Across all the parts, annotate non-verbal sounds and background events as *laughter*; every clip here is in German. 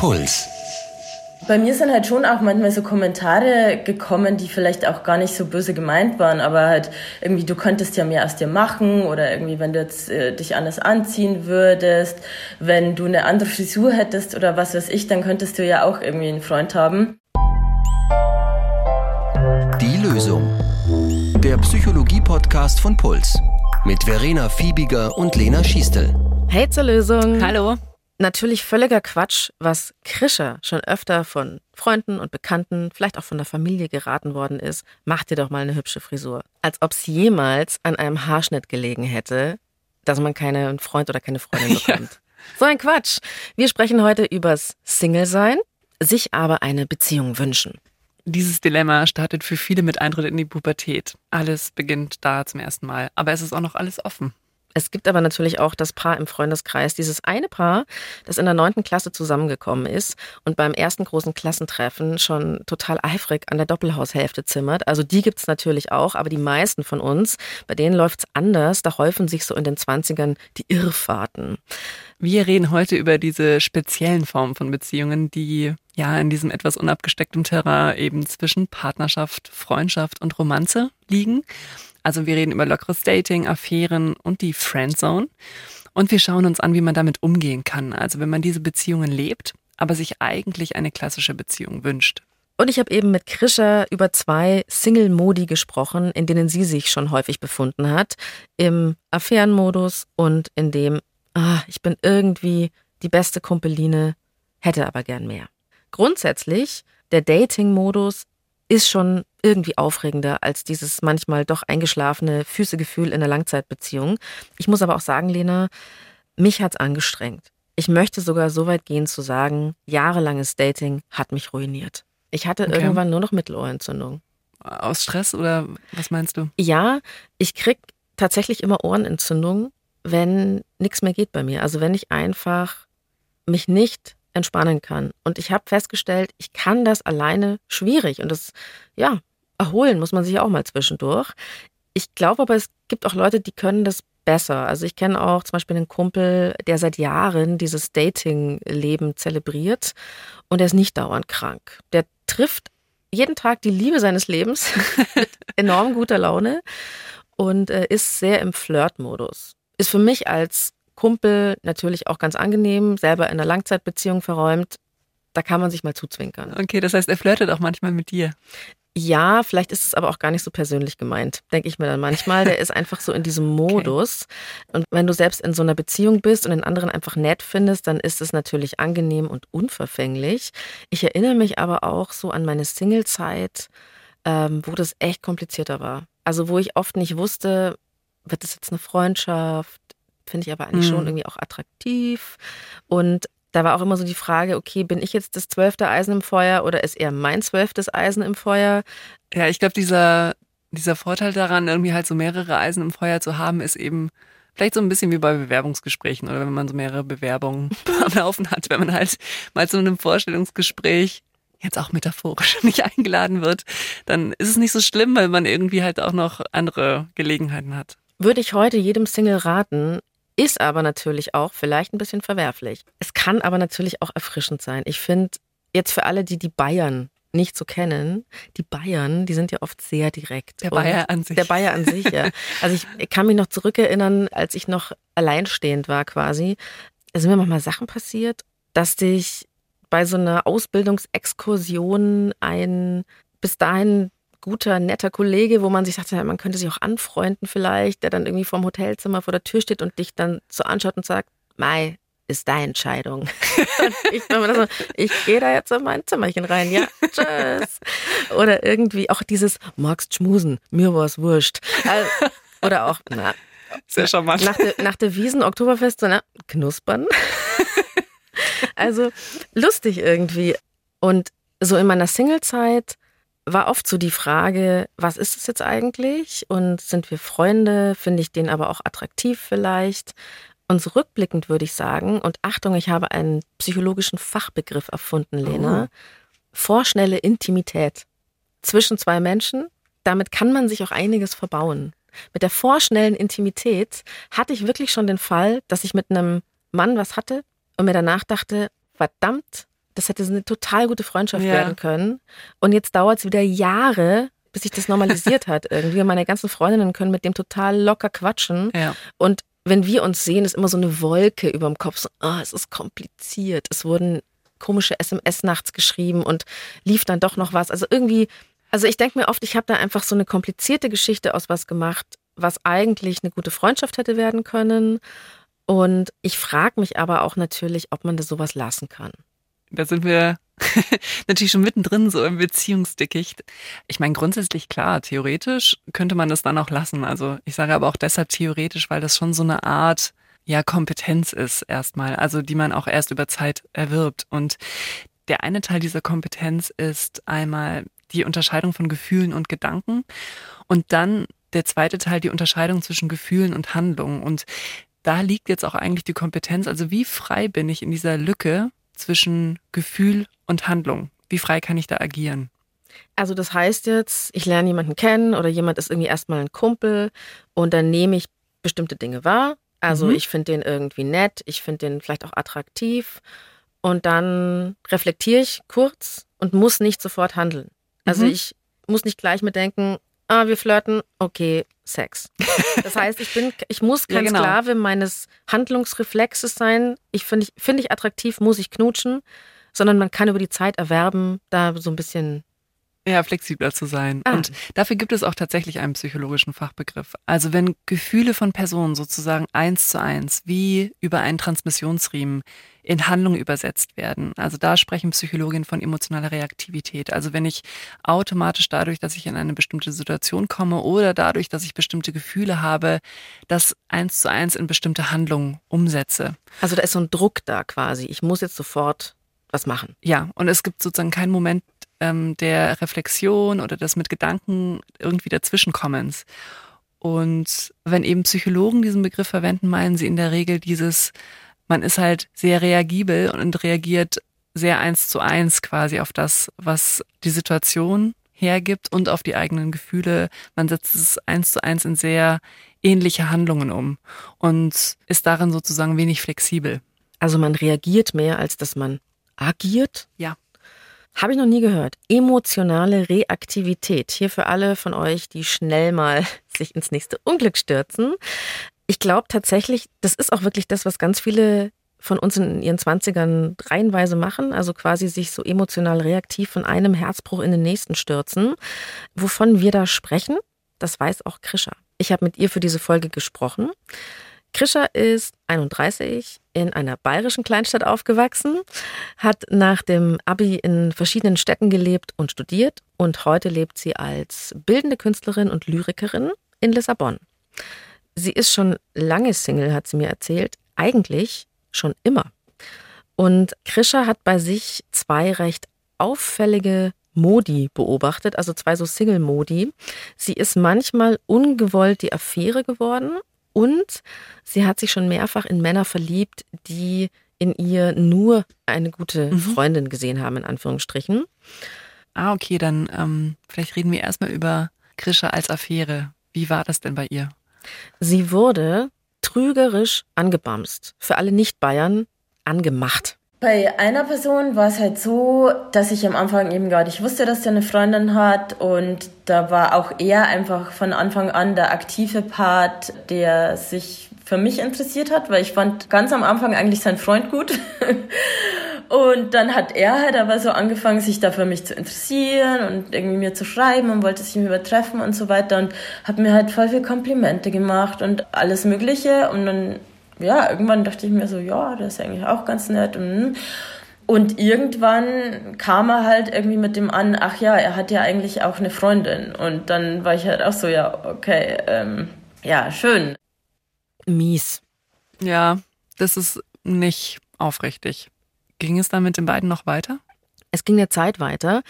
Puls. Bei mir sind halt schon auch manchmal so Kommentare gekommen, die vielleicht auch gar nicht so böse gemeint waren, aber halt irgendwie, du könntest ja mehr aus dir machen oder irgendwie, wenn du jetzt äh, dich anders anziehen würdest, wenn du eine andere Frisur hättest oder was weiß ich, dann könntest du ja auch irgendwie einen Freund haben. Die Lösung. Der Psychologie-Podcast von Puls. Mit Verena Fiebiger und Lena Schiestel. Hey zur Lösung. Hallo. Natürlich völliger Quatsch, was Krischer schon öfter von Freunden und Bekannten, vielleicht auch von der Familie geraten worden ist. Mach dir doch mal eine hübsche Frisur. Als ob es jemals an einem Haarschnitt gelegen hätte, dass man keinen Freund oder keine Freundin *laughs* bekommt. Ja. So ein Quatsch. Wir sprechen heute übers Single-Sein, sich aber eine Beziehung wünschen. Dieses Dilemma startet für viele mit Eintritt in die Pubertät. Alles beginnt da zum ersten Mal, aber es ist auch noch alles offen. Es gibt aber natürlich auch das Paar im Freundeskreis, dieses eine Paar, das in der neunten Klasse zusammengekommen ist und beim ersten großen Klassentreffen schon total eifrig an der Doppelhaushälfte zimmert. Also die gibt es natürlich auch, aber die meisten von uns, bei denen läuft es anders. Da häufen sich so in den Zwanzigern die Irrfahrten. Wir reden heute über diese speziellen Formen von Beziehungen, die ja in diesem etwas unabgesteckten Terrain eben zwischen Partnerschaft, Freundschaft und Romanze liegen. Also wir reden über lockeres Dating, Affären und die Friendzone. Und wir schauen uns an, wie man damit umgehen kann. Also wenn man diese Beziehungen lebt, aber sich eigentlich eine klassische Beziehung wünscht. Und ich habe eben mit Krischer über zwei Single-Modi gesprochen, in denen sie sich schon häufig befunden hat. Im Affärenmodus und in dem, ah, ich bin irgendwie die beste Kumpeline, hätte aber gern mehr. Grundsätzlich, der Dating-Modus ist schon irgendwie aufregender als dieses manchmal doch eingeschlafene Füßegefühl in der Langzeitbeziehung. Ich muss aber auch sagen, Lena, mich hat's angestrengt. Ich möchte sogar so weit gehen zu sagen, jahrelanges Dating hat mich ruiniert. Ich hatte okay. irgendwann nur noch Mittelohrentzündung. Aus Stress oder was meinst du? Ja, ich krieg tatsächlich immer Ohrenentzündung, wenn nichts mehr geht bei mir. Also wenn ich einfach mich nicht entspannen kann. Und ich habe festgestellt, ich kann das alleine schwierig. Und das, ja, erholen muss man sich auch mal zwischendurch. Ich glaube aber, es gibt auch Leute, die können das besser. Also ich kenne auch zum Beispiel einen Kumpel, der seit Jahren dieses Dating-Leben zelebriert und der ist nicht dauernd krank. Der trifft jeden Tag die Liebe seines Lebens *laughs* mit enorm guter Laune und äh, ist sehr im Flirt-Modus. Ist für mich als Kumpel natürlich auch ganz angenehm, selber in einer Langzeitbeziehung verräumt. Da kann man sich mal zuzwinkern. Okay, das heißt, er flirtet auch manchmal mit dir. Ja, vielleicht ist es aber auch gar nicht so persönlich gemeint, denke ich mir dann manchmal. Der ist einfach so in diesem *laughs* Modus. Okay. Und wenn du selbst in so einer Beziehung bist und den anderen einfach nett findest, dann ist es natürlich angenehm und unverfänglich. Ich erinnere mich aber auch so an meine Singlezeit, ähm, wo das echt komplizierter war. Also wo ich oft nicht wusste, wird das jetzt eine Freundschaft? Finde ich aber eigentlich mhm. schon irgendwie auch attraktiv. Und da war auch immer so die Frage, okay, bin ich jetzt das zwölfte Eisen im Feuer oder ist er mein zwölftes Eisen im Feuer? Ja, ich glaube, dieser, dieser Vorteil daran, irgendwie halt so mehrere Eisen im Feuer zu haben, ist eben vielleicht so ein bisschen wie bei Bewerbungsgesprächen oder wenn man so mehrere Bewerbungen *laughs* am Laufen hat, wenn man halt mal zu einem Vorstellungsgespräch jetzt auch metaphorisch *laughs* nicht eingeladen wird, dann ist es nicht so schlimm, weil man irgendwie halt auch noch andere Gelegenheiten hat. Würde ich heute jedem Single raten, ist aber natürlich auch vielleicht ein bisschen verwerflich. Es kann aber natürlich auch erfrischend sein. Ich finde, jetzt für alle, die die Bayern nicht so kennen, die Bayern, die sind ja oft sehr direkt. Der Bayer an sich. Der Bayer an sich, ja. Also ich, ich kann mich noch zurückerinnern, als ich noch alleinstehend war quasi. Da sind mir manchmal Sachen passiert, dass dich bei so einer Ausbildungsexkursion ein bis dahin guter, netter Kollege, wo man sich sagt, man könnte sich auch anfreunden vielleicht, der dann irgendwie vorm Hotelzimmer vor der Tür steht und dich dann so anschaut und sagt, Mai, ist deine Entscheidung. *laughs* ich, so, ich gehe da jetzt in mein Zimmerchen rein, ja, tschüss. Oder irgendwie auch dieses, magst schmusen, mir war's wurscht. Oder auch, na, sehr charmant. Nach der, nach der Wiesen Oktoberfest, so, na, knuspern. *laughs* also lustig irgendwie. Und so in meiner Singlezeit war oft so die Frage, was ist es jetzt eigentlich? Und sind wir Freunde? Finde ich den aber auch attraktiv vielleicht? Und so rückblickend würde ich sagen, und Achtung, ich habe einen psychologischen Fachbegriff erfunden, Lena, oh. vorschnelle Intimität zwischen zwei Menschen. Damit kann man sich auch einiges verbauen. Mit der vorschnellen Intimität hatte ich wirklich schon den Fall, dass ich mit einem Mann was hatte und mir danach dachte, verdammt, das hätte eine total gute Freundschaft ja. werden können. Und jetzt dauert es wieder Jahre, bis sich das normalisiert hat *laughs* irgendwie. Und meine ganzen Freundinnen können mit dem total locker quatschen. Ja. Und wenn wir uns sehen, ist immer so eine Wolke über dem Kopf. So, oh, es ist kompliziert. Es wurden komische SMS nachts geschrieben und lief dann doch noch was. Also irgendwie, also ich denke mir oft, ich habe da einfach so eine komplizierte Geschichte aus was gemacht, was eigentlich eine gute Freundschaft hätte werden können. Und ich frage mich aber auch natürlich, ob man das sowas lassen kann. Da sind wir *laughs* natürlich schon mittendrin, so im Beziehungsdickicht. Ich meine, grundsätzlich klar, theoretisch könnte man das dann auch lassen. Also ich sage aber auch deshalb theoretisch, weil das schon so eine Art ja Kompetenz ist erstmal, also die man auch erst über Zeit erwirbt. Und der eine Teil dieser Kompetenz ist einmal die Unterscheidung von Gefühlen und Gedanken und dann der zweite Teil die Unterscheidung zwischen Gefühlen und Handlungen. Und da liegt jetzt auch eigentlich die Kompetenz. Also wie frei bin ich in dieser Lücke zwischen Gefühl und Handlung? Wie frei kann ich da agieren? Also das heißt jetzt, ich lerne jemanden kennen oder jemand ist irgendwie erstmal ein Kumpel und dann nehme ich bestimmte Dinge wahr. Also mhm. ich finde den irgendwie nett, ich finde den vielleicht auch attraktiv und dann reflektiere ich kurz und muss nicht sofort handeln. Also mhm. ich muss nicht gleich mit denken, ah, wir flirten, okay, Sex. Das heißt, ich bin, ich muss *laughs* kein ja, genau. Sklave meines Handlungsreflexes sein. Ich finde ich, finde ich attraktiv, muss ich knutschen, sondern man kann über die Zeit erwerben, da so ein bisschen ja, flexibler zu sein. Ah. Und dafür gibt es auch tatsächlich einen psychologischen Fachbegriff. Also wenn Gefühle von Personen sozusagen eins zu eins wie über einen Transmissionsriemen in Handlung übersetzt werden. Also da sprechen Psychologinnen von emotionaler Reaktivität. Also wenn ich automatisch dadurch, dass ich in eine bestimmte Situation komme oder dadurch, dass ich bestimmte Gefühle habe, das eins zu eins in bestimmte Handlungen umsetze. Also da ist so ein Druck da quasi. Ich muss jetzt sofort was machen. Ja, und es gibt sozusagen keinen Moment ähm, der Reflexion oder des mit Gedanken irgendwie dazwischenkommens. Und wenn eben Psychologen diesen Begriff verwenden, meinen sie in der Regel dieses, man ist halt sehr reagibel und reagiert sehr eins zu eins quasi auf das, was die Situation hergibt und auf die eigenen Gefühle. Man setzt es eins zu eins in sehr ähnliche Handlungen um und ist darin sozusagen wenig flexibel. Also man reagiert mehr, als dass man agiert? Ja. Habe ich noch nie gehört. Emotionale Reaktivität. Hier für alle von euch, die schnell mal *laughs* sich ins nächste Unglück stürzen. Ich glaube tatsächlich, das ist auch wirklich das, was ganz viele von uns in ihren Zwanzigern reihenweise machen, also quasi sich so emotional reaktiv von einem Herzbruch in den nächsten stürzen. Wovon wir da sprechen, das weiß auch Krischer. Ich habe mit ihr für diese Folge gesprochen. Krischer ist 31, in einer bayerischen Kleinstadt aufgewachsen, hat nach dem Abi in verschiedenen Städten gelebt und studiert und heute lebt sie als bildende Künstlerin und Lyrikerin in Lissabon. Sie ist schon lange Single, hat sie mir erzählt, eigentlich schon immer. Und Krischer hat bei sich zwei recht auffällige Modi beobachtet, also zwei so Single-Modi. Sie ist manchmal ungewollt die Affäre geworden und sie hat sich schon mehrfach in Männer verliebt, die in ihr nur eine gute mhm. Freundin gesehen haben, in Anführungsstrichen. Ah, okay, dann ähm, vielleicht reden wir erstmal über Grisha als Affäre. Wie war das denn bei ihr? Sie wurde trügerisch angebamst. Für alle Nicht-Bayern angemacht. Bei einer Person war es halt so, dass ich am Anfang eben gar nicht wusste, dass er eine Freundin hat und da war auch er einfach von Anfang an der aktive Part, der sich für mich interessiert hat, weil ich fand ganz am Anfang eigentlich seinen Freund gut. *laughs* Und dann hat er halt aber so angefangen, sich da für mich zu interessieren und irgendwie mir zu schreiben und wollte sich mit mir treffen und so weiter und hat mir halt voll viel Komplimente gemacht und alles Mögliche. Und dann ja, irgendwann dachte ich mir so, ja, das ist eigentlich auch ganz nett. Und, und irgendwann kam er halt irgendwie mit dem an, ach ja, er hat ja eigentlich auch eine Freundin. Und dann war ich halt auch so, ja, okay, ähm, ja, schön. Mies. Ja, das ist nicht aufrichtig. Ging es dann mit den beiden noch weiter? Es ging eine Zeit weiter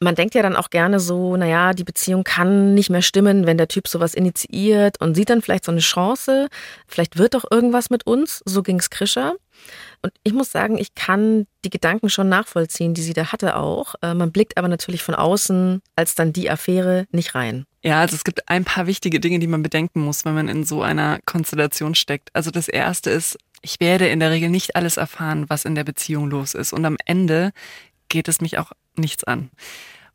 man denkt ja dann auch gerne so, naja, die Beziehung kann nicht mehr stimmen, wenn der Typ sowas initiiert und sieht dann vielleicht so eine Chance, vielleicht wird doch irgendwas mit uns. So ging's Krischer. Und ich muss sagen, ich kann die Gedanken schon nachvollziehen, die sie da hatte auch. Äh, man blickt aber natürlich von außen als dann die Affäre nicht rein. Ja, also es gibt ein paar wichtige Dinge, die man bedenken muss, wenn man in so einer Konstellation steckt. Also das erste ist, ich werde in der Regel nicht alles erfahren, was in der Beziehung los ist. Und am Ende geht es mich auch nichts an.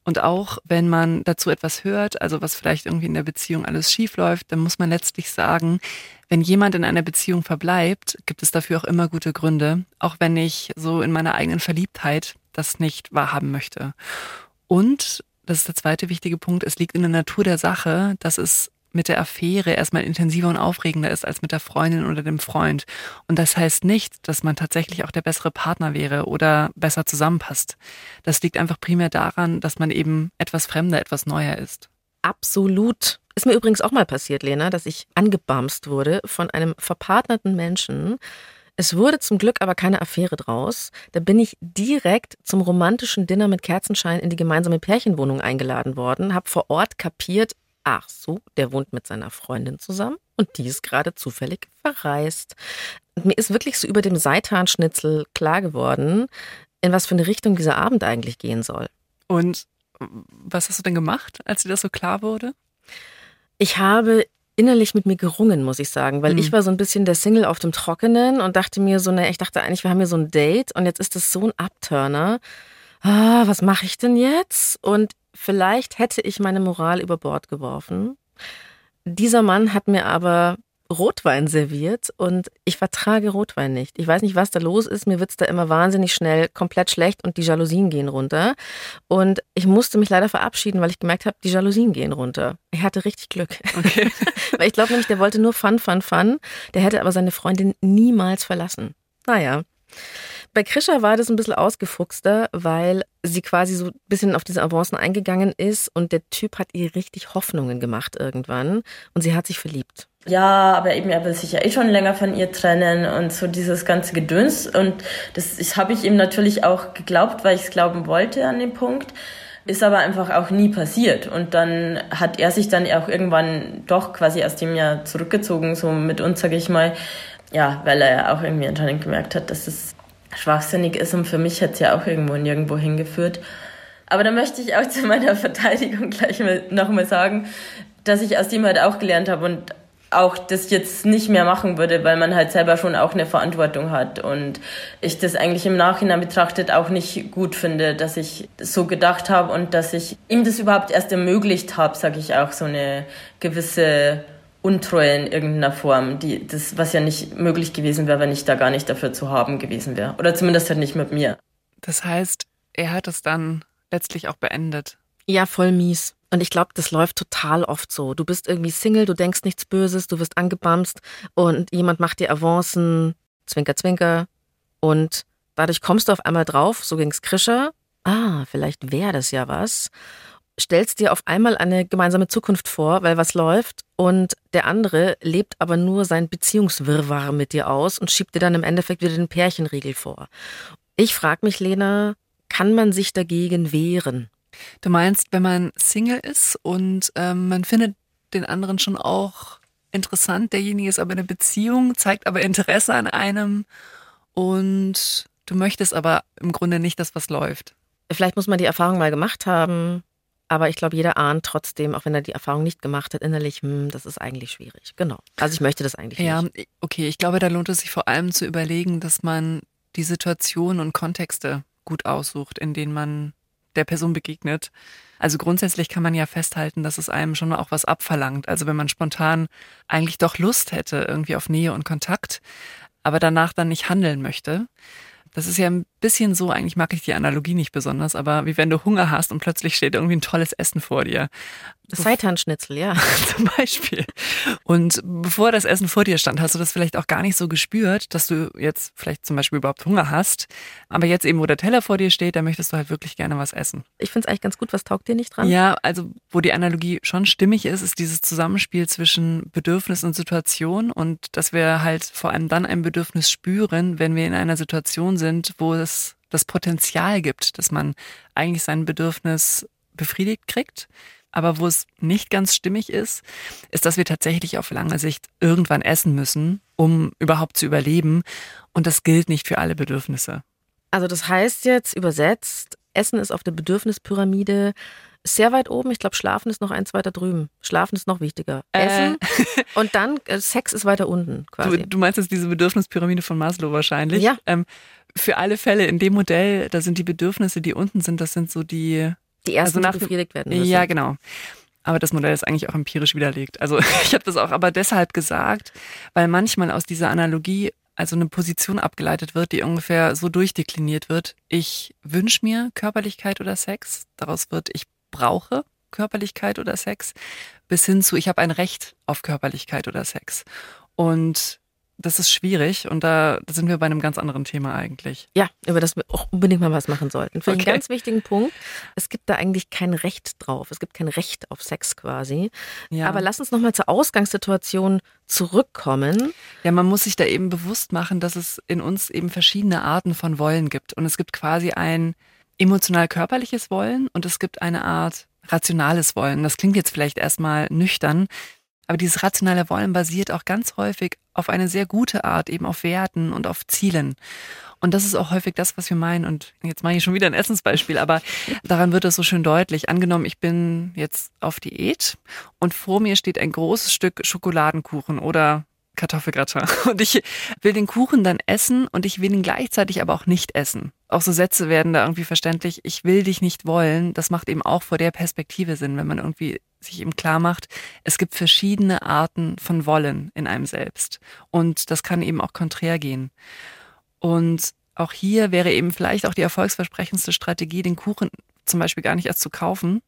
Und auch wenn man dazu etwas hört, also was vielleicht irgendwie in der Beziehung alles schief läuft, dann muss man letztlich sagen, wenn jemand in einer Beziehung verbleibt, gibt es dafür auch immer gute Gründe, auch wenn ich so in meiner eigenen Verliebtheit das nicht wahrhaben möchte. Und, das ist der zweite wichtige Punkt, es liegt in der Natur der Sache, dass es mit der Affäre erstmal intensiver und aufregender ist als mit der Freundin oder dem Freund. Und das heißt nicht, dass man tatsächlich auch der bessere Partner wäre oder besser zusammenpasst. Das liegt einfach primär daran, dass man eben etwas fremder, etwas neuer ist. Absolut. Ist mir übrigens auch mal passiert, Lena, dass ich angebamst wurde von einem verpartnerten Menschen. Es wurde zum Glück aber keine Affäre draus. Da bin ich direkt zum romantischen Dinner mit Kerzenschein in die gemeinsame Pärchenwohnung eingeladen worden, habe vor Ort kapiert, Ach so, der wohnt mit seiner Freundin zusammen und die ist gerade zufällig verreist. Mir ist wirklich so über dem Seitanschnitzel klar geworden, in was für eine Richtung dieser Abend eigentlich gehen soll. Und was hast du denn gemacht, als dir das so klar wurde? Ich habe innerlich mit mir gerungen, muss ich sagen, weil mhm. ich war so ein bisschen der Single auf dem Trockenen und dachte mir so, ne, ich dachte eigentlich, wir haben hier so ein Date und jetzt ist das so ein Abturner. Ah, was mache ich denn jetzt? Und Vielleicht hätte ich meine Moral über Bord geworfen. Dieser Mann hat mir aber Rotwein serviert und ich vertrage Rotwein nicht. Ich weiß nicht, was da los ist. Mir wird's da immer wahnsinnig schnell komplett schlecht und die Jalousien gehen runter. Und ich musste mich leider verabschieden, weil ich gemerkt habe, die Jalousien gehen runter. Ich hatte richtig Glück. Okay. *laughs* weil ich glaube nämlich, der wollte nur Fun, Fun, Fun. Der hätte aber seine Freundin niemals verlassen. Naja. Bei Krisha war das ein bisschen ausgefuchster, weil sie quasi so ein bisschen auf diese Avancen eingegangen ist und der Typ hat ihr richtig Hoffnungen gemacht irgendwann und sie hat sich verliebt. Ja, aber eben, er will sich ja eh schon länger von ihr trennen und so dieses ganze Gedöns. Und das, habe ich ihm natürlich auch geglaubt, weil ich es glauben wollte an dem Punkt. Ist aber einfach auch nie passiert. Und dann hat er sich dann auch irgendwann doch quasi aus dem Jahr zurückgezogen, so mit uns, sage ich mal. Ja, weil er auch irgendwie anscheinend gemerkt hat, dass es schwachsinnig ist und für mich hat es ja auch irgendwo nirgendwo hingeführt. Aber da möchte ich auch *laughs* zu meiner Verteidigung gleich nochmal sagen, dass ich aus dem halt auch gelernt habe und auch das jetzt nicht mehr machen würde, weil man halt selber schon auch eine Verantwortung hat und ich das eigentlich im Nachhinein betrachtet auch nicht gut finde, dass ich so gedacht habe und dass ich ihm das überhaupt erst ermöglicht habe, sage ich auch, so eine gewisse Untreue in irgendeiner Form, die, das, was ja nicht möglich gewesen wäre, wenn ich da gar nicht dafür zu haben gewesen wäre. Oder zumindest halt nicht mit mir. Das heißt, er hat es dann letztlich auch beendet. Ja, voll mies. Und ich glaube, das läuft total oft so. Du bist irgendwie Single, du denkst nichts Böses, du wirst angebamst und jemand macht dir Avancen, Zwinker, Zwinker. Und dadurch kommst du auf einmal drauf, so ging's Krischer. Ah, vielleicht wäre das ja was stellst dir auf einmal eine gemeinsame Zukunft vor, weil was läuft und der andere lebt aber nur sein Beziehungswirrwarr mit dir aus und schiebt dir dann im Endeffekt wieder den Pärchenriegel vor. Ich frage mich, Lena, kann man sich dagegen wehren? Du meinst, wenn man Single ist und ähm, man findet den anderen schon auch interessant, derjenige ist aber eine Beziehung, zeigt aber Interesse an einem und du möchtest aber im Grunde nicht, dass was läuft. Vielleicht muss man die Erfahrung mal gemacht haben, aber ich glaube, jeder ahnt trotzdem, auch wenn er die Erfahrung nicht gemacht hat, innerlich, hm, das ist eigentlich schwierig. Genau. Also ich möchte das eigentlich ja, nicht. Ja, okay. Ich glaube, da lohnt es sich vor allem zu überlegen, dass man die Situationen und Kontexte gut aussucht, in denen man der Person begegnet. Also grundsätzlich kann man ja festhalten, dass es einem schon auch was abverlangt. Also wenn man spontan eigentlich doch Lust hätte irgendwie auf Nähe und Kontakt, aber danach dann nicht handeln möchte, das ist ja ein bisschen so, eigentlich mag ich die Analogie nicht besonders, aber wie wenn du Hunger hast und plötzlich steht irgendwie ein tolles Essen vor dir. Seitanschnitzel, ja. *laughs* Zum Beispiel. Und bevor das Essen vor dir stand, hast du das vielleicht auch gar nicht so gespürt, dass du jetzt vielleicht zum Beispiel überhaupt Hunger hast. Aber jetzt eben, wo der Teller vor dir steht, da möchtest du halt wirklich gerne was essen. Ich finde es eigentlich ganz gut. Was taugt dir nicht dran? Ja, also wo die Analogie schon stimmig ist, ist dieses Zusammenspiel zwischen Bedürfnis und Situation und dass wir halt vor allem dann ein Bedürfnis spüren, wenn wir in einer Situation sind, wo es das Potenzial gibt, dass man eigentlich sein Bedürfnis befriedigt kriegt. Aber wo es nicht ganz stimmig ist, ist, dass wir tatsächlich auf lange Sicht irgendwann essen müssen, um überhaupt zu überleben. Und das gilt nicht für alle Bedürfnisse. Also das heißt jetzt übersetzt, Essen ist auf der Bedürfnispyramide Sehr weit oben. Ich glaube, Schlafen ist noch eins weiter drüben. Schlafen ist noch wichtiger. Äh. Essen *laughs* und dann äh, Sex ist weiter unten quasi. Du, du meinst jetzt diese Bedürfnispyramide von Maslow wahrscheinlich? Ja. Ähm, für alle Fälle in dem Modell, da sind die Bedürfnisse, die unten sind, das sind so die. Die ersten, Also nach die befriedigt werden müssen. Ja, genau. Aber das Modell ist eigentlich auch empirisch widerlegt. Also *laughs* ich habe das auch aber deshalb gesagt, weil manchmal aus dieser Analogie also eine Position abgeleitet wird, die ungefähr so durchdekliniert wird. Ich wünsche mir Körperlichkeit oder Sex. Daraus wird, ich brauche Körperlichkeit oder Sex. Bis hin zu, ich habe ein Recht auf Körperlichkeit oder Sex. Und das ist schwierig und da, da sind wir bei einem ganz anderen Thema eigentlich. Ja, über das wir auch unbedingt mal was machen sollten. Für Okay. einen ganz wichtigen Punkt. Es gibt da eigentlich kein Recht drauf. Es gibt kein Recht auf Sex quasi. Ja. Aber lass uns nochmal zur Ausgangssituation zurückkommen. Ja, man muss sich da eben bewusst machen, dass es in uns eben verschiedene Arten von Wollen gibt. Und es gibt quasi ein emotional-körperliches Wollen und es gibt eine Art rationales Wollen. Das klingt jetzt vielleicht erstmal nüchtern, aber dieses rationale Wollen basiert auch ganz häufig auf eine sehr gute Art, eben auf Werten und auf Zielen. Und das ist auch häufig das, was wir meinen. Und jetzt mache ich schon wieder ein Essensbeispiel, aber daran wird das so schön deutlich. Angenommen, ich bin jetzt auf Diät und vor mir steht ein großes Stück Schokoladenkuchen oder Kartoffelgratin. *laughs* Und ich will den Kuchen dann essen und ich will ihn gleichzeitig aber auch nicht essen. Auch so Sätze werden da irgendwie verständlich. Ich will dich nicht wollen. Das macht eben auch vor der Perspektive Sinn, wenn man irgendwie sich eben klar macht, es gibt verschiedene Arten von Wollen in einem selbst. Und das kann eben auch konträr gehen. Und auch hier wäre eben vielleicht auch die erfolgsversprechendste Strategie, den Kuchen zum Beispiel gar nicht erst zu kaufen,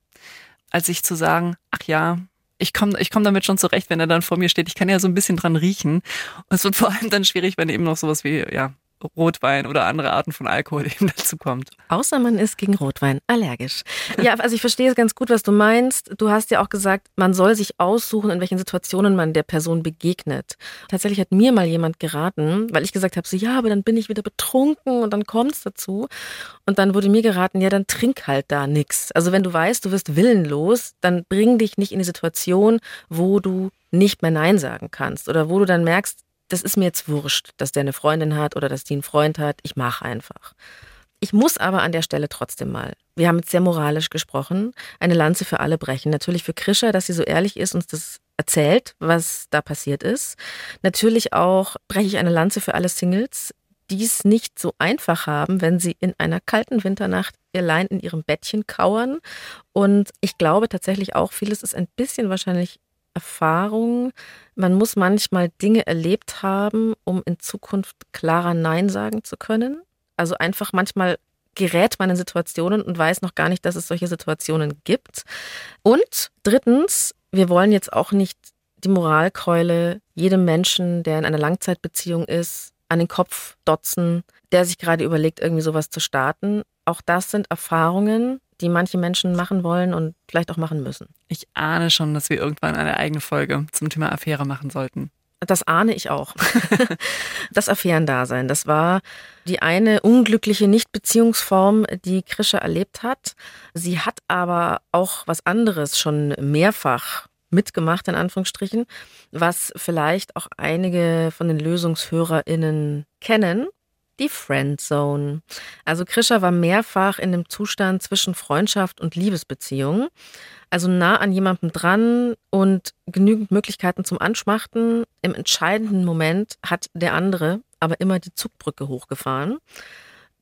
als sich zu sagen, ach ja, ich komme ich komm damit schon zurecht, wenn er dann vor mir steht. Ich kann ja so ein bisschen dran riechen. Und es wird vor allem dann schwierig, wenn eben noch sowas wie, ja, Rotwein oder andere Arten von Alkohol *laughs* eben dazu kommt. Außer man ist gegen Rotwein allergisch. Ja, also ich verstehe es ganz gut, was du meinst. Du hast ja auch gesagt, man soll sich aussuchen, in welchen Situationen man der Person begegnet. Tatsächlich hat mir mal jemand geraten, weil ich gesagt habe, so ja, aber dann bin ich wieder betrunken und dann kommt es dazu. Und dann wurde mir geraten, ja, dann trink halt da nix. Also wenn du weißt, du wirst willenlos, dann bring dich nicht in die Situation, wo du nicht mehr Nein sagen kannst oder wo du dann merkst, das ist mir jetzt wurscht, dass der eine Freundin hat oder dass die einen Freund hat. Ich mache einfach. Ich muss aber an der Stelle trotzdem mal, wir haben jetzt sehr moralisch gesprochen, eine Lanze für alle brechen. Natürlich für Krischer, dass sie so ehrlich ist, uns das erzählt, was da passiert ist. Natürlich auch breche ich eine Lanze für alle Singles, die es nicht so einfach haben, wenn sie in einer kalten Winternacht allein in ihrem Bettchen kauern. Und ich glaube tatsächlich auch, vieles ist ein bisschen wahrscheinlich Erfahrung. Man muss manchmal Dinge erlebt haben, um in Zukunft klarer Nein sagen zu können. Also einfach manchmal gerät man in Situationen und weiß noch gar nicht, dass es solche Situationen gibt. Und drittens, wir wollen jetzt auch nicht die Moralkeule jedem Menschen, der in einer Langzeitbeziehung ist, an den Kopf dotzen, der sich gerade überlegt, irgendwie sowas zu starten. Auch das sind Erfahrungen, die manche Menschen machen wollen und vielleicht auch machen müssen. Ich ahne schon, dass wir irgendwann eine eigene Folge zum Thema Affäre machen sollten. Das ahne ich auch. *laughs* das Affärendasein, das war die eine unglückliche Nichtbeziehungsform, die Krische erlebt hat. Sie hat aber auch was anderes schon mehrfach mitgemacht, in Anführungsstrichen, was vielleicht auch einige von den LösungshörerInnen kennen. Die Friendzone. Also Krischer war mehrfach in dem Zustand zwischen Freundschaft und Liebesbeziehung. Also nah an jemandem dran und genügend Möglichkeiten zum Anschmachten. Im entscheidenden Moment hat der andere aber immer die Zugbrücke hochgefahren.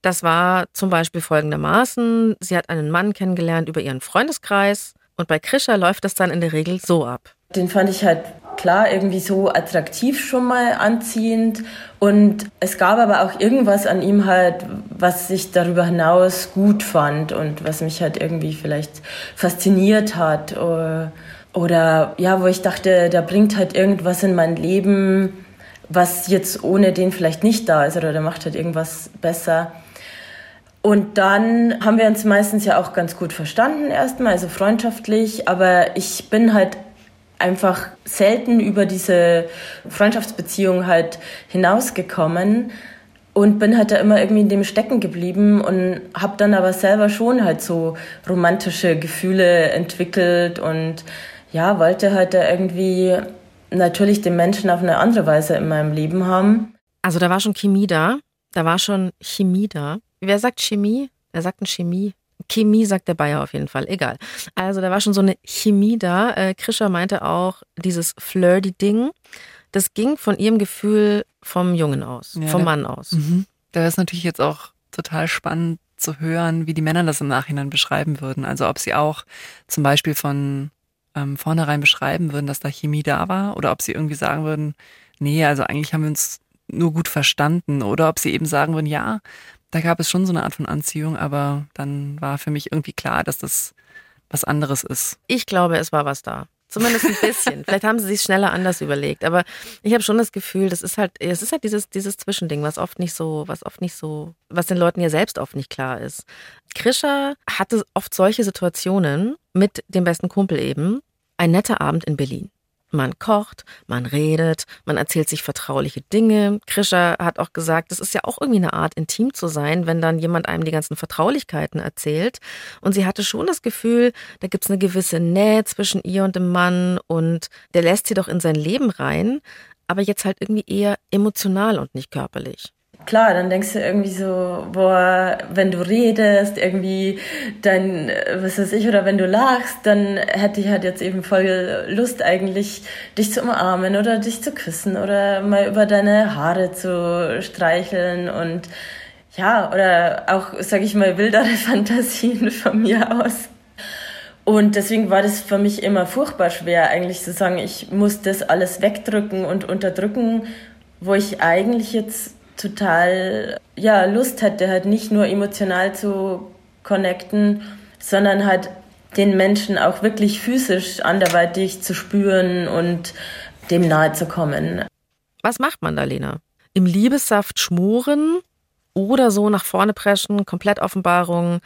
Das war zum Beispiel folgendermaßen. Sie hat einen Mann kennengelernt über ihren Freundeskreis und bei Krischer läuft das dann in der Regel so ab. Den fand ich halt klar irgendwie so attraktiv schon mal anziehend. Und es gab aber auch irgendwas an ihm halt, was ich darüber hinaus gut fand und was mich halt irgendwie vielleicht fasziniert hat. Oder, ja, wo ich dachte, da bringt halt irgendwas in mein Leben, was jetzt ohne den vielleicht nicht da ist oder der macht halt irgendwas besser. Und dann haben wir uns meistens ja auch ganz gut verstanden erstmal, also freundschaftlich, aber ich bin halt einfach selten über diese Freundschaftsbeziehung halt hinausgekommen und bin halt da immer irgendwie in dem stecken geblieben und habe dann aber selber schon halt so romantische Gefühle entwickelt und ja, wollte halt da irgendwie natürlich den Menschen auf eine andere Weise in meinem Leben haben. Also da war schon Chemie da, da war schon Chemie da. Wer sagt Chemie? Wer sagt denn Chemie? Chemie sagt der Bayer auf jeden Fall, egal. Also da war schon so eine Chemie da. Äh, Krischer meinte auch, dieses Flirty-Ding, das ging von ihrem Gefühl vom Jungen aus, ja, vom Mann aus. Mhm. Da ist natürlich jetzt auch total spannend zu hören, wie die Männer das im Nachhinein beschreiben würden. Also ob sie auch zum Beispiel von ähm, vornherein beschreiben würden, dass da Chemie da war oder ob sie irgendwie sagen würden, nee, also eigentlich haben wir uns nur gut verstanden oder ob sie eben sagen würden, ja, da gab es schon so eine Art von Anziehung, aber dann war für mich irgendwie klar, dass das was anderes ist. Ich glaube, es war was da. Zumindest ein bisschen. *laughs* Vielleicht haben sie sich schneller anders überlegt. Aber ich habe schon das Gefühl, das ist halt, es ist halt dieses, dieses Zwischending, was oft nicht so, was oft nicht so, was den Leuten ja selbst oft nicht klar ist. Krischer hatte oft solche Situationen mit dem besten Kumpel eben. Ein netter Abend in Berlin. Man kocht, man redet, man erzählt sich vertrauliche Dinge. Krischer hat auch gesagt, es ist ja auch irgendwie eine Art, intim zu sein, wenn dann jemand einem die ganzen Vertraulichkeiten erzählt. Und sie hatte schon das Gefühl, da gibt es eine gewisse Nähe zwischen ihr und dem Mann und der lässt sie doch in sein Leben rein, aber jetzt halt irgendwie eher emotional und nicht körperlich klar, dann denkst du irgendwie so, boah, wenn du redest, irgendwie dann, was weiß ich, oder wenn du lachst, dann hätte ich halt jetzt eben voll Lust eigentlich, dich zu umarmen oder dich zu küssen oder mal über deine Haare zu streicheln und ja, oder auch, sag ich mal, wildere *laughs* Fantasien von mir aus. Und deswegen war das für mich immer furchtbar schwer, eigentlich zu sagen, ich muss das alles wegdrücken und unterdrücken, wo ich eigentlich jetzt total ja, Lust hatte, halt nicht nur emotional zu connecten, sondern halt den Menschen auch wirklich physisch anderweitig zu spüren und dem nahe zu kommen. Was macht man da, Lena? Im Liebessaft schmoren oder so nach vorne preschen, Komplettoffenbarung?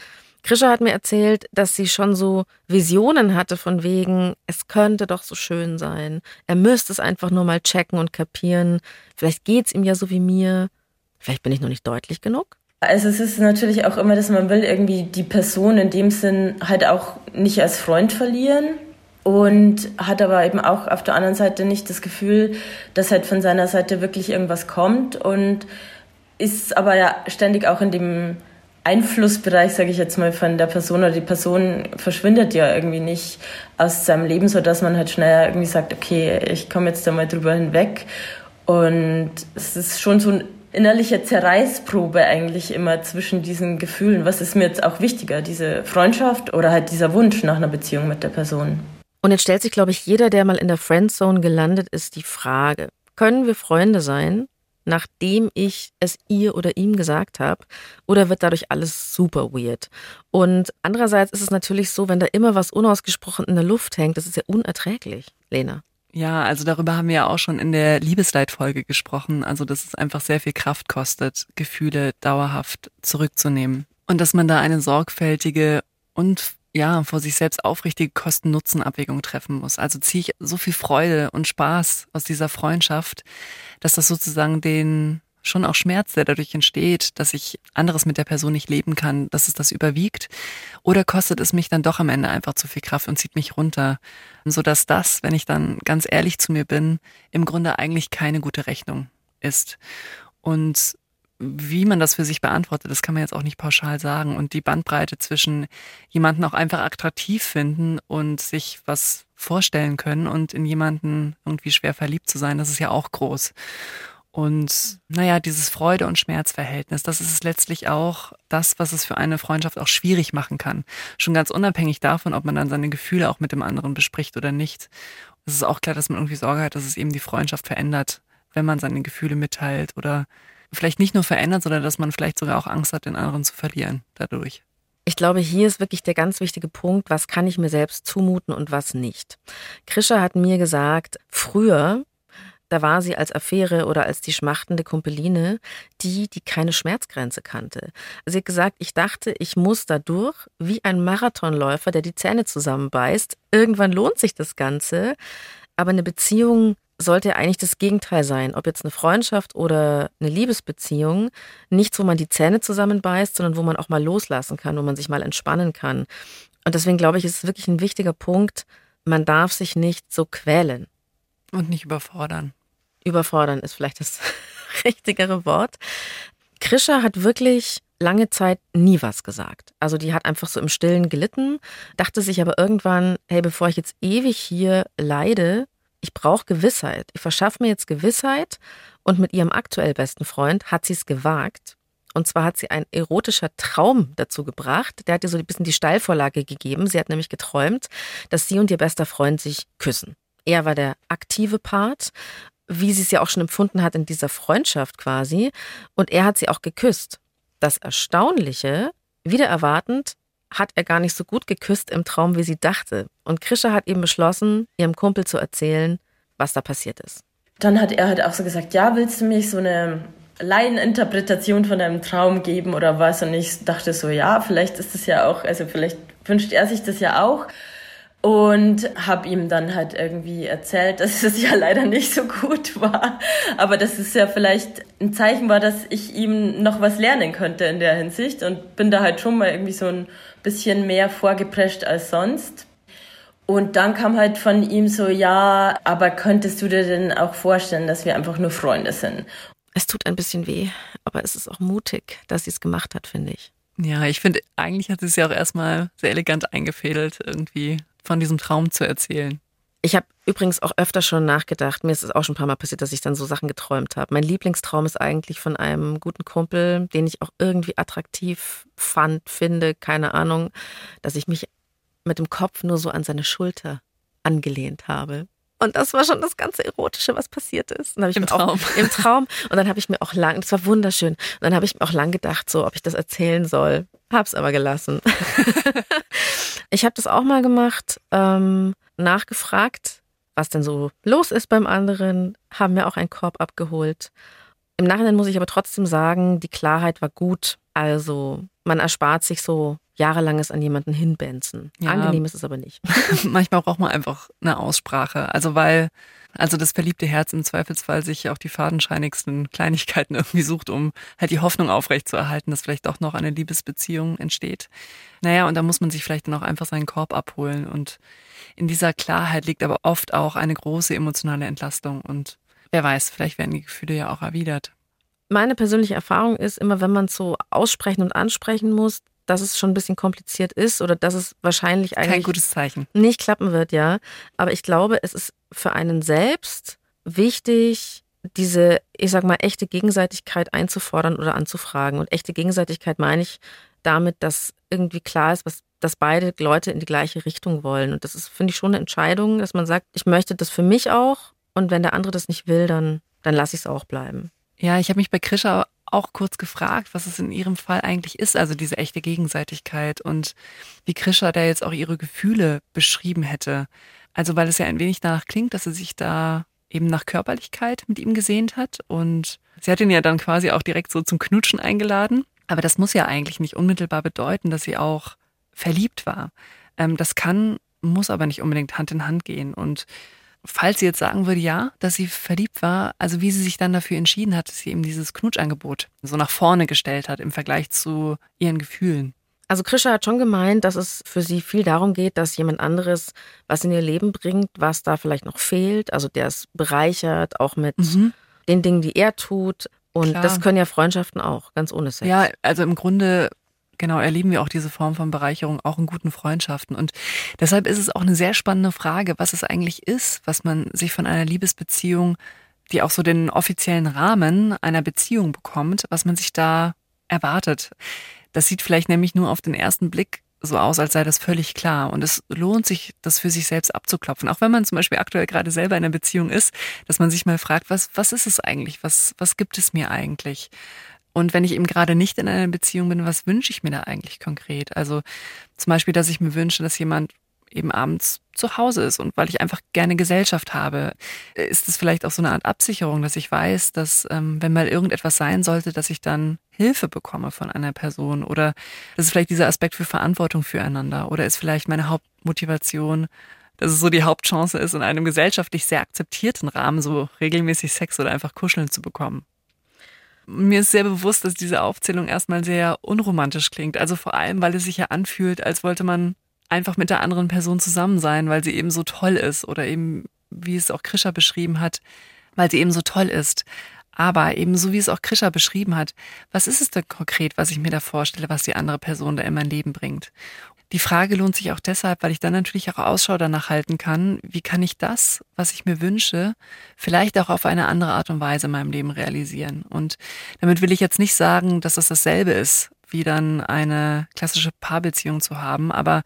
Krischer hat mir erzählt, dass sie schon so Visionen hatte von wegen, es könnte doch so schön sein. Er müsste es einfach nur mal checken und kapieren. Vielleicht geht's ihm ja so wie mir. Vielleicht bin ich noch nicht deutlich genug. Also es ist natürlich auch immer, dass man will irgendwie die Person in dem Sinn halt auch nicht als Freund verlieren und hat aber eben auch auf der anderen Seite nicht das Gefühl, dass halt von seiner Seite wirklich irgendwas kommt und ist aber ja ständig auch in dem Einflussbereich, sage ich jetzt mal, von der Person oder die Person verschwindet ja irgendwie nicht aus seinem Leben, so dass man halt schneller irgendwie sagt, okay, ich komme jetzt da mal drüber hinweg. Und es ist schon so ein innerliche Zerreißprobe eigentlich immer zwischen diesen Gefühlen. Was ist mir jetzt auch wichtiger, diese Freundschaft oder halt dieser Wunsch nach einer Beziehung mit der Person? Und jetzt stellt sich, glaube ich, jeder, der mal in der Friendzone gelandet ist, die Frage, können wir Freunde sein, nachdem ich es ihr oder ihm gesagt habe, oder wird dadurch alles super weird? Und andererseits ist es natürlich so, wenn da immer was unausgesprochen in der Luft hängt, das ist ja unerträglich, Lena. Ja, also darüber haben wir ja auch schon in der Liebesleitfolge gesprochen. Also, dass es einfach sehr viel Kraft kostet, Gefühle dauerhaft zurückzunehmen. Und dass man da eine sorgfältige und ja, vor sich selbst aufrichtige Kosten-Nutzen-Abwägung treffen muss. Also ziehe ich so viel Freude und Spaß aus dieser Freundschaft, dass das sozusagen den schon auch Schmerz, der dadurch entsteht, dass ich anderes mit der Person nicht leben kann, dass es das überwiegt? Oder kostet es mich dann doch am Ende einfach zu viel Kraft und zieht mich runter? Sodass das, wenn ich dann ganz ehrlich zu mir bin, im Grunde eigentlich keine gute Rechnung ist. Und wie man das für sich beantwortet, das kann man jetzt auch nicht pauschal sagen. Und die Bandbreite zwischen jemanden auch einfach attraktiv finden und sich was vorstellen können und in jemanden irgendwie schwer verliebt zu sein, das ist ja auch groß. Und naja, dieses Freude- und Schmerzverhältnis, das ist es letztlich auch das, was es für eine Freundschaft auch schwierig machen kann. Schon ganz unabhängig davon, ob man dann seine Gefühle auch mit dem anderen bespricht oder nicht. Es ist auch klar, dass man irgendwie Sorge hat, dass es eben die Freundschaft verändert, wenn man seine Gefühle mitteilt oder vielleicht nicht nur verändert, sondern dass man vielleicht sogar auch Angst hat, den anderen zu verlieren dadurch. Ich glaube, hier ist wirklich der ganz wichtige Punkt, was kann ich mir selbst zumuten und was nicht. Krischer hat mir gesagt, früher da war sie als Affäre oder als die schmachtende Kumpeline die, die keine Schmerzgrenze kannte. Sie hat gesagt, ich dachte, ich muss dadurch wie ein Marathonläufer, der die Zähne zusammenbeißt. Irgendwann lohnt sich das Ganze. Aber eine Beziehung sollte eigentlich das Gegenteil sein. Ob jetzt eine Freundschaft oder eine Liebesbeziehung. Nichts, wo man die Zähne zusammenbeißt, sondern wo man auch mal loslassen kann, wo man sich mal entspannen kann. Und deswegen glaube ich, ist es wirklich ein wichtiger Punkt. Man darf sich nicht so quälen. Und nicht überfordern. Überfordern ist vielleicht das *laughs* richtigere Wort. Krischer hat wirklich lange Zeit nie was gesagt. Also die hat einfach so im Stillen gelitten, dachte sich aber irgendwann, hey, bevor ich jetzt ewig hier leide, ich brauche Gewissheit. Ich verschaffe mir jetzt Gewissheit und mit ihrem aktuell besten Freund hat sie es gewagt. Und zwar hat sie ein erotischer Traum dazu gebracht. Der hat ihr so ein bisschen die Steilvorlage gegeben. Sie hat nämlich geträumt, dass sie und ihr bester Freund sich küssen. Er war der aktive Part, wie sie es ja auch schon empfunden hat in dieser Freundschaft quasi. Und er hat sie auch geküsst. Das Erstaunliche, wieder erwartend, hat er gar nicht so gut geküsst im Traum, wie sie dachte. Und Krisha hat eben beschlossen, ihrem Kumpel zu erzählen, was da passiert ist. Dann hat er halt auch so gesagt, ja, willst du mich so eine Laieninterpretation von deinem Traum geben oder was? Und ich dachte so, ja, vielleicht ist es ja auch, also vielleicht wünscht er sich das ja auch und habe ihm dann halt irgendwie erzählt, *laughs* dass es ja leider nicht so gut war, aber dass es ja vielleicht ein Zeichen war, dass ich ihm noch was lernen könnte in der Hinsicht und bin da halt schon mal irgendwie so ein bisschen mehr vorgeprescht als sonst. Und dann kam halt von ihm so, ja, aber könntest du dir denn auch vorstellen, dass wir einfach nur Freunde sind? Es tut ein bisschen weh, aber es ist auch mutig, dass sie es gemacht hat, finde ich. Ja, ich finde, eigentlich hat sie es ja auch erstmal sehr elegant eingefädelt, irgendwie von diesem Traum zu erzählen. Ich habe übrigens auch öfter schon nachgedacht, mir ist es auch schon ein paar Mal passiert, dass ich dann so Sachen geträumt habe. Mein Lieblingstraum ist eigentlich von einem guten Kumpel, den ich auch irgendwie attraktiv fand, finde, keine Ahnung, dass ich mich mit dem Kopf nur so an seine Schulter angelehnt habe. Und das war schon das ganze Erotische, was passiert ist. Im Traum. Auch, Im Traum. Und dann habe ich mir auch lang, das war wunderschön. Und dann habe ich mir auch lang gedacht, so, ob ich das erzählen soll. Hab's aber gelassen. *laughs* ich habe das auch mal gemacht, ähm, nachgefragt, was denn so los ist beim anderen, haben mir auch einen Korb abgeholt. Im Nachhinein muss ich aber trotzdem sagen, die Klarheit war gut. Also man erspart sich so jahrelanges an jemanden hinbenzen. Ja. Angenehm ist es aber nicht. *laughs* *laughs* Manchmal braucht man einfach eine Aussprache. Also weil, also das verliebte Herz im Zweifelsfall sich auch die fadenscheinigsten Kleinigkeiten *laughs* irgendwie sucht, um halt die Hoffnung aufrechtzuerhalten, dass vielleicht auch noch eine Liebesbeziehung entsteht. Naja, und da muss man sich vielleicht dann auch einfach seinen Korb abholen. Und in dieser Klarheit liegt aber oft auch eine große emotionale Entlastung. Und wer weiß, vielleicht werden die Gefühle ja auch erwidert. Meine persönliche Erfahrung ist immer, wenn man es so aussprechen und ansprechen muss, dass es schon ein bisschen kompliziert ist oder dass es wahrscheinlich eigentlich Kein gutes Zeichen. nicht klappen wird, ja. Aber ich glaube, es ist für einen selbst wichtig, diese, ich sag mal, echte Gegenseitigkeit einzufordern oder anzufragen. Und echte Gegenseitigkeit meine ich damit, dass irgendwie klar ist, was, dass beide Leute in die gleiche Richtung wollen. Und das ist, finde ich, schon eine Entscheidung, dass man sagt, ich möchte das für mich auch. Und wenn der andere das nicht will, dann, dann lasse ich es auch bleiben. Ja, ich habe mich bei Krisha auch kurz gefragt, was es in ihrem Fall eigentlich ist, also diese echte Gegenseitigkeit und wie Krisha da jetzt auch ihre Gefühle beschrieben hätte. Also weil es ja ein wenig danach klingt, dass sie sich da eben nach Körperlichkeit mit ihm gesehnt hat und sie hat ihn ja dann quasi auch direkt so zum Knutschen eingeladen. Aber das muss ja eigentlich nicht unmittelbar bedeuten, dass sie auch verliebt war. Ähm, das kann, muss aber nicht unbedingt Hand in Hand gehen und falls sie jetzt sagen würde, ja, dass sie verliebt war, also wie sie sich dann dafür entschieden hat, dass sie eben dieses Knutschangebot so nach vorne gestellt hat im Vergleich zu ihren Gefühlen. Also Krisha hat schon gemeint, dass es für sie viel darum geht, dass jemand anderes was in ihr Leben bringt, was da vielleicht noch fehlt. Also der es bereichert, auch mit mhm. den Dingen, die er tut. Und Klar. das können ja Freundschaften auch, ganz ohne Sex. Ja, also im Grunde Genau, erleben wir auch diese Form von Bereicherung auch in guten Freundschaften. Und deshalb ist es auch eine sehr spannende Frage, was es eigentlich ist, was man sich von einer Liebesbeziehung, die auch so den offiziellen Rahmen einer Beziehung bekommt, was man sich da erwartet. Das sieht vielleicht nämlich nur auf den ersten Blick so aus, als sei das völlig klar. Und es lohnt sich, das für sich selbst abzuklopfen. Auch wenn man zum Beispiel aktuell gerade selber in einer Beziehung ist, dass man sich mal fragt, was, was ist es eigentlich? Was, was gibt es mir eigentlich? Und wenn ich eben gerade nicht in einer Beziehung bin, was wünsche ich mir da eigentlich konkret? Also zum Beispiel, dass ich mir wünsche, dass jemand eben abends zu Hause ist und weil ich einfach gerne Gesellschaft habe, ist es vielleicht auch so eine Art Absicherung, dass ich weiß, dass ähm, wenn mal irgendetwas sein sollte, dass ich dann Hilfe bekomme von einer Person oder das ist vielleicht dieser Aspekt für Verantwortung füreinander oder ist vielleicht meine Hauptmotivation, dass es so die Hauptchance ist, in einem gesellschaftlich sehr akzeptierten Rahmen so regelmäßig Sex oder einfach kuscheln zu bekommen. Mir ist sehr bewusst, dass diese Aufzählung erstmal sehr unromantisch klingt. Also vor allem, weil es sich ja anfühlt, als wollte man einfach mit der anderen Person zusammen sein, weil sie eben so toll ist oder eben, wie es auch Krischer beschrieben hat, weil sie eben so toll ist. Aber eben so wie es auch Krisha beschrieben hat, was ist es denn konkret, was ich mir da vorstelle, was die andere Person da in mein Leben bringt? Die Frage lohnt sich auch deshalb, weil ich dann natürlich auch Ausschau danach halten kann, wie kann ich das, was ich mir wünsche, vielleicht auch auf eine andere Art und Weise in meinem Leben realisieren. Und damit will ich jetzt nicht sagen, dass das dasselbe ist, wie dann eine klassische Paarbeziehung zu haben, aber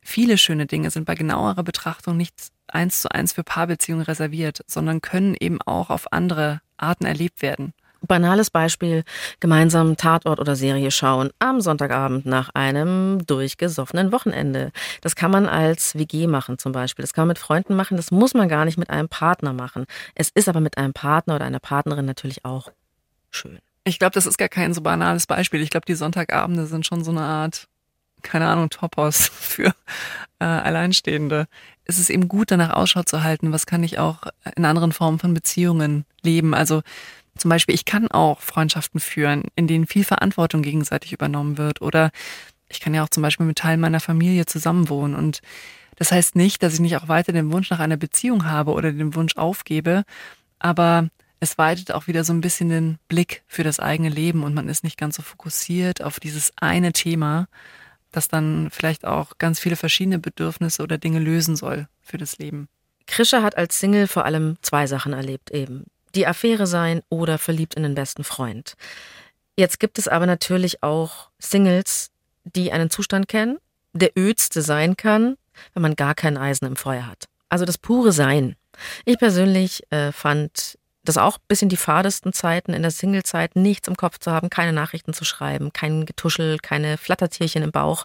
viele schöne Dinge sind bei genauerer Betrachtung nicht eins zu eins für Paarbeziehungen reserviert, sondern können eben auch auf andere Arten erlebt werden. Banales Beispiel, gemeinsam Tatort oder Serie schauen am Sonntagabend nach einem durchgesoffenen Wochenende. Das kann man als WG machen zum Beispiel. Das kann man mit Freunden machen. Das muss man gar nicht mit einem Partner machen. Es ist aber mit einem Partner oder einer Partnerin natürlich auch schön. Ich glaube, das ist gar kein so banales Beispiel. Ich glaube, die Sonntagabende sind schon so eine Art, keine Ahnung, Topos *laughs* für äh, Alleinstehende. Es ist eben gut, danach Ausschau zu halten, was kann ich auch in anderen Formen von Beziehungen leben. Also zum Beispiel, ich kann auch Freundschaften führen, in denen viel Verantwortung gegenseitig übernommen wird. Oder ich kann ja auch zum Beispiel mit Teilen meiner Familie zusammenwohnen. Und das heißt nicht, dass ich nicht auch weiter den Wunsch nach einer Beziehung habe oder den Wunsch aufgebe. Aber es weitet auch wieder so ein bisschen den Blick für das eigene Leben und man ist nicht ganz so fokussiert auf dieses eine Thema, das dann vielleicht auch ganz viele verschiedene Bedürfnisse oder Dinge lösen soll für das Leben. Krischer hat als Single vor allem zwei Sachen erlebt eben die Affäre sein oder verliebt in den besten Freund. Jetzt gibt es aber natürlich auch Singles, die einen Zustand kennen, der ödste sein kann, wenn man gar kein Eisen im Feuer hat. Also das pure Sein. Ich persönlich äh, fand das auch bis in die fadesten Zeiten in der Singlezeit nichts im Kopf zu haben, keine Nachrichten zu schreiben, kein Getuschel, keine Flattertierchen im Bauch.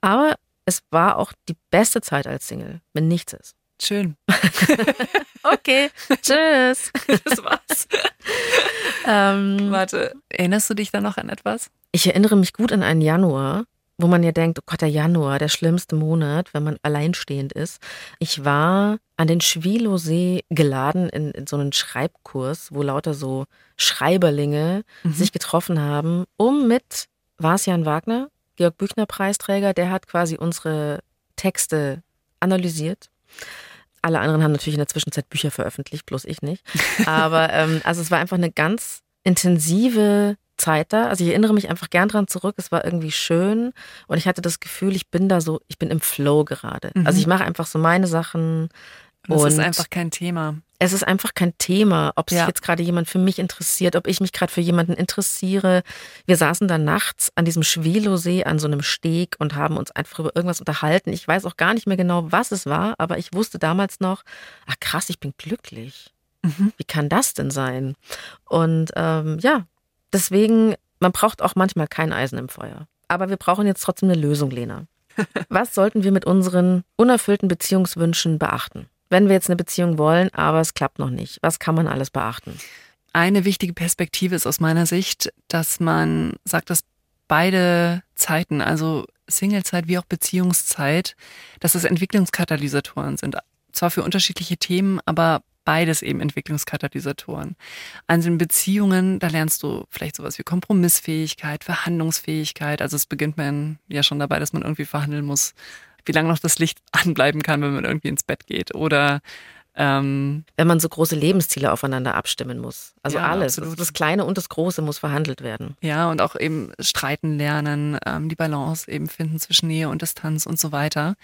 Aber es war auch die beste Zeit als Single, wenn nichts ist. Schön. *laughs* okay, tschüss. *laughs* Das war's. ähm, Warte, erinnerst du dich da noch an etwas? Ich erinnere mich gut an einen Januar, wo man ja denkt, oh Gott, der Januar, der schlimmste Monat, wenn man alleinstehend ist. Ich war an den Schwilosee geladen in, in so einen Schreibkurs, wo lauter so Schreiberlinge mhm. sich getroffen haben, um mit Varsjan Wagner, Georg Büchner Preisträger, der hat quasi unsere Texte analysiert alle anderen haben natürlich in der Zwischenzeit Bücher veröffentlicht, bloß ich nicht. Aber *laughs* ähm, also es war einfach eine ganz intensive Zeit da. Also ich erinnere mich einfach gern dran zurück. Es war irgendwie schön und ich hatte das Gefühl, ich bin da so, ich bin im Flow gerade. Mhm. Also ich mache einfach so meine Sachen. Und es ist einfach kein Thema es ist einfach kein Thema, ob sich ja. jetzt gerade jemand für mich interessiert, ob ich mich gerade für jemanden interessiere. Wir saßen da nachts an diesem Schwelosee an so einem Steg und haben uns einfach über irgendwas unterhalten. Ich weiß auch gar nicht mehr genau, was es war, aber ich wusste damals noch, ach krass, ich bin glücklich. Mhm. Wie kann das denn sein? Und ähm, ja, deswegen, man braucht auch manchmal kein Eisen im Feuer. Aber wir brauchen jetzt trotzdem eine Lösung, Lena. *laughs* Was sollten wir mit unseren unerfüllten Beziehungswünschen beachten? Wenn wir jetzt eine Beziehung wollen, aber es klappt noch nicht? Was kann man alles beachten? Eine wichtige Perspektive ist aus meiner Sicht, dass man sagt, dass beide Zeiten, also Singlezeit wie auch Beziehungszeit, dass es Entwicklungskatalysatoren sind. Zwar für unterschiedliche Themen, aber beides eben Entwicklungskatalysatoren. Also in Beziehungen, da lernst du vielleicht sowas wie Kompromissfähigkeit, Verhandlungsfähigkeit. Also es beginnt man ja schon dabei, dass man irgendwie verhandeln muss, wie lange noch das Licht *laughs* anbleiben kann, wenn man irgendwie ins Bett geht. Oder ähm, wenn man so große Lebensziele aufeinander abstimmen muss. Also ja, alles. Absolut. Das Kleine und das Große muss verhandelt werden. Ja, und auch eben streiten lernen, ähm, die Balance eben finden zwischen Nähe und Distanz und so weiter.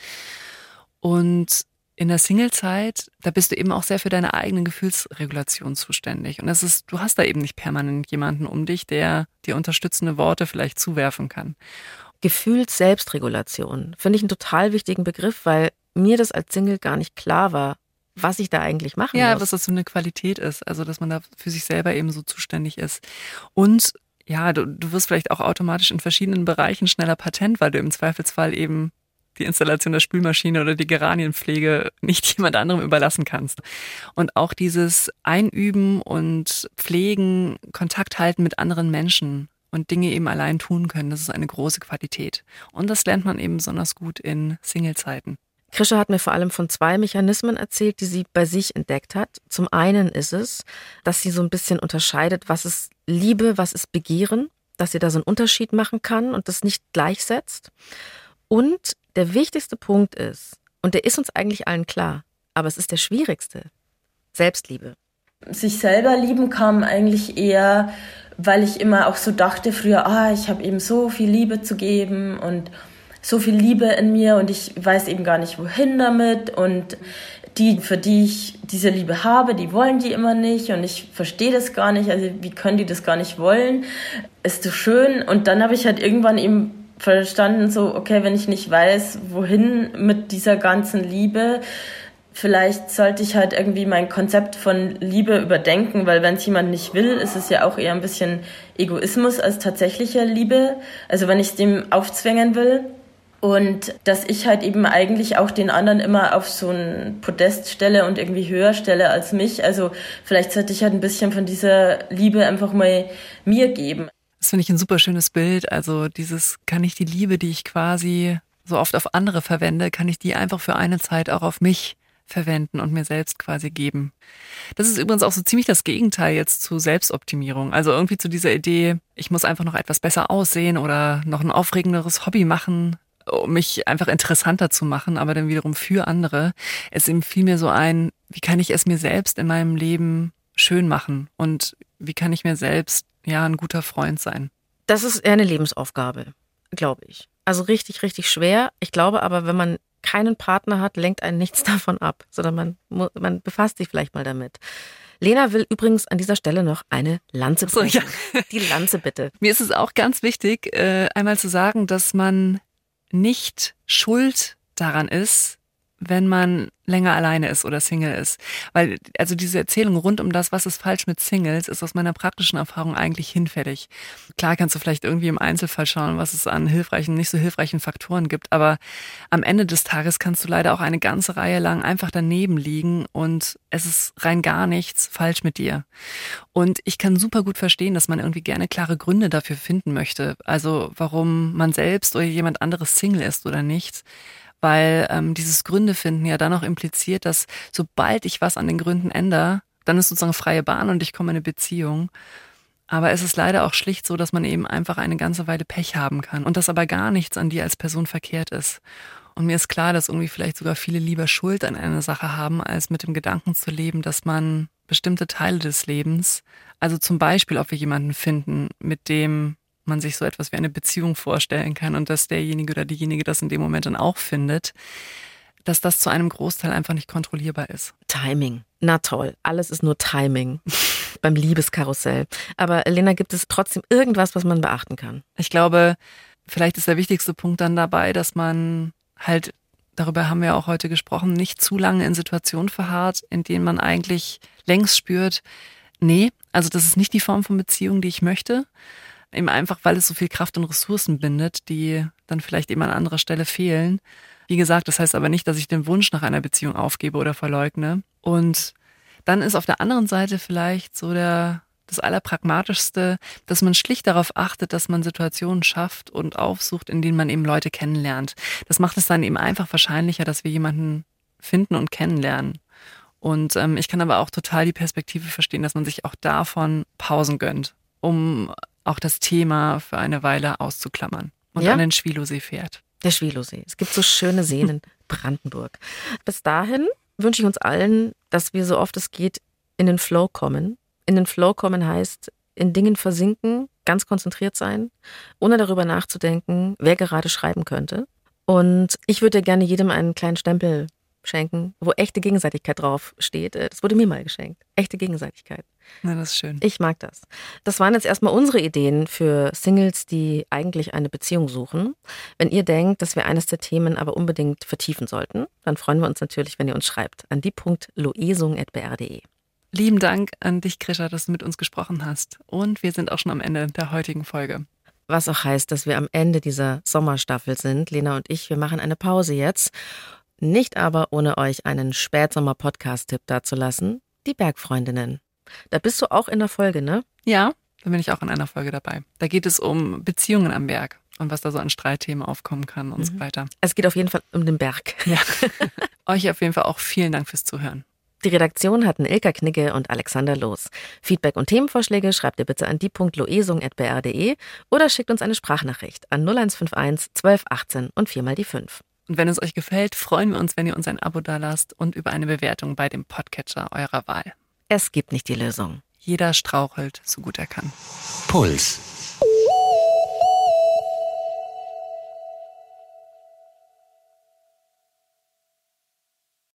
Und in der Singlezeit, da bist du eben auch sehr für deine eigene Gefühlsregulation zuständig. Und das ist, du hast da eben nicht permanent jemanden um dich, der dir unterstützende Worte vielleicht zuwerfen kann. Gefühls-Selbstregulation finde ich einen total wichtigen Begriff, weil mir das als Single gar nicht klar war, was ich da eigentlich machen ja, muss. Ja, was das so eine Qualität ist, also dass man da für sich selber eben so zuständig ist. Und ja, du, du wirst vielleicht auch automatisch in verschiedenen Bereichen schneller patent, weil du im Zweifelsfall eben die Installation der Spülmaschine oder die Geranienpflege nicht *laughs* jemand anderem überlassen kannst. Und auch dieses Einüben und Pflegen, Kontakt halten mit anderen Menschen und Dinge eben allein tun können. Das ist eine große Qualität. Und das lernt man eben besonders gut in Singlezeiten. Krischer hat mir vor allem von zwei Mechanismen erzählt, die sie bei sich entdeckt hat. Zum einen ist es, dass sie so ein bisschen unterscheidet, was ist Liebe, was ist Begehren, dass sie da so einen Unterschied machen kann und das nicht gleichsetzt. Und der wichtigste Punkt ist, und der ist uns eigentlich allen klar, aber es ist der schwierigste, Selbstliebe. Sich selber lieben kam eigentlich eher, weil ich immer auch so dachte früher, ah, ich habe eben so viel Liebe zu geben und so viel Liebe in mir und ich weiß eben gar nicht, wohin damit. Und die, für die ich diese Liebe habe, die wollen die immer nicht und ich verstehe das gar nicht, also wie können die das gar nicht wollen? Ist so schön. Und dann habe ich halt irgendwann eben verstanden, so, okay, wenn ich nicht weiß, wohin mit dieser ganzen Liebe, vielleicht sollte ich halt irgendwie mein Konzept von Liebe überdenken, weil wenn es jemand nicht will, ist es ja auch eher ein bisschen Egoismus als tatsächliche Liebe. Also wenn ich es dem aufzwängen will. Und dass ich halt eben eigentlich auch den anderen immer auf so ein Podest stelle und irgendwie höher stelle als mich. Also vielleicht sollte ich halt ein bisschen von dieser Liebe einfach mal mir geben. Das finde ich ein super schönes Bild. Also dieses, kann ich die Liebe, die ich quasi so oft auf andere verwende, kann ich die einfach für eine Zeit auch auf mich verwenden und mir selbst quasi geben. Das ist übrigens auch so ziemlich das Gegenteil jetzt zu Selbstoptimierung. Also irgendwie zu dieser Idee, ich muss einfach noch etwas besser aussehen oder noch ein aufregenderes Hobby machen, um mich einfach interessanter zu machen, aber dann wiederum für andere. Es eben fiel mir so ein, wie kann ich es mir selbst in meinem Leben schön machen und wie kann ich mir selbst ja ein guter Freund sein? Das ist eher eine Lebensaufgabe, glaube ich. Also richtig, richtig schwer. Ich glaube aber, wenn man keinen Partner hat, lenkt einen nichts *laughs* davon ab, sondern man, man befasst sich vielleicht mal damit. Lena will übrigens an dieser Stelle noch eine Lanze brechen. So, ja. Die Lanze bitte. *laughs* Mir ist es auch ganz wichtig, äh, einmal zu sagen, dass man nicht schuld daran ist, wenn man länger alleine ist oder Single ist. Weil, also diese Erzählung rund um das, was ist falsch mit Singles, ist aus meiner praktischen Erfahrung eigentlich hinfällig. Klar kannst du vielleicht irgendwie im Einzelfall schauen, was es an hilfreichen, nicht so hilfreichen Faktoren gibt, aber am Ende des Tages kannst du leider auch eine ganze Reihe lang einfach daneben liegen und es ist rein gar nichts falsch mit dir. Und ich kann super gut verstehen, dass man irgendwie gerne klare Gründe dafür finden möchte. Also warum man selbst oder jemand anderes Single ist oder nicht weil ähm, dieses Gründe finden ja dann auch impliziert, dass sobald ich was an den Gründen ändere, dann ist sozusagen freie Bahn und ich komme in eine Beziehung. Aber es ist leider auch schlicht so, dass man eben einfach eine ganze Weile Pech haben kann und dass aber gar nichts an dir als Person verkehrt ist. Und mir ist klar, dass irgendwie vielleicht sogar viele lieber Schuld an einer Sache haben, als mit dem Gedanken zu leben, dass man bestimmte Teile des Lebens, also zum Beispiel, ob wir jemanden finden, mit dem man sich so etwas wie eine Beziehung vorstellen kann und dass derjenige oder diejenige das in dem Moment dann auch findet, dass das zu einem Großteil einfach nicht kontrollierbar ist. Timing. Na toll, alles ist nur Timing *laughs* beim Liebeskarussell. Aber Lena, gibt es trotzdem irgendwas, was man beachten kann? Ich glaube, vielleicht ist der wichtigste Punkt dann dabei, dass man halt, darüber haben wir auch heute gesprochen, nicht zu lange in Situationen verharrt, in denen man eigentlich längst spürt, nee, also das ist nicht die Form von Beziehung, die ich möchte. Eben einfach, weil es so viel Kraft und Ressourcen bindet, die dann vielleicht eben an anderer Stelle fehlen. Wie gesagt, das heißt aber nicht, dass ich den Wunsch nach einer Beziehung aufgebe oder verleugne. Und dann ist auf der anderen Seite vielleicht so der, das Allerpragmatischste, dass man schlicht darauf achtet, dass man Situationen schafft und aufsucht, in denen man eben Leute kennenlernt. Das macht es dann eben einfach wahrscheinlicher, dass wir jemanden finden und kennenlernen. Und ähm, ich kann aber auch total die Perspektive verstehen, dass man sich auch davon Pausen gönnt, um auch das Thema für eine Weile auszuklammern und ja? an den Schwilosee fährt. Der Schwilosee. Es gibt so schöne Seen in *laughs* Brandenburg. Bis dahin wünsche ich uns allen, dass wir so oft es geht in den Flow kommen. In den Flow kommen heißt in Dingen versinken, ganz konzentriert sein, ohne darüber nachzudenken, wer gerade schreiben könnte. Und ich würde gerne jedem einen kleinen Stempel schenken, wo echte Gegenseitigkeit drauf steht. Äh, das wurde mir mal geschenkt. Echte Gegenseitigkeit. Na, das ist schön. Ich mag das. Das waren jetzt erstmal unsere Ideen für Singles, die eigentlich eine Beziehung suchen. Wenn ihr denkt, dass wir eines der Themen aber unbedingt vertiefen sollten, dann freuen wir uns natürlich, wenn ihr uns schreibt an die.loesung.br.de. Lieben Dank an dich, Krisha, dass du mit uns gesprochen hast. Und wir sind auch schon am Ende der heutigen Folge. Was auch heißt, dass wir am Ende dieser Sommerstaffel sind. Lena und ich, wir machen eine Pause jetzt. Nicht aber ohne euch einen Spätsommer-Podcast-Tipp dazulassen. Die Bergfreundinnen. Da bist du auch in der Folge, ne? Ja, da bin ich auch in einer Folge dabei. Da geht es um Beziehungen am Berg und was da so an Streitthemen aufkommen kann und mhm. so weiter. Es geht auf jeden Fall um den Berg. Ja. *laughs* Euch auf jeden Fall auch vielen Dank fürs Zuhören. Die Redaktion hatten Ilka Knigge und Alexander Loos. Feedback und Themenvorschläge schreibt ihr bitte an die.loesung.br.de oder schickt uns eine Sprachnachricht an 0151 1218 und viermal die 5. Und wenn es euch gefällt, freuen wir uns, wenn ihr uns ein Abo dalasst und über eine Bewertung bei dem Podcatcher eurer Wahl. Es gibt nicht die Lösung. Jeder strauchelt, so gut er kann. Puls.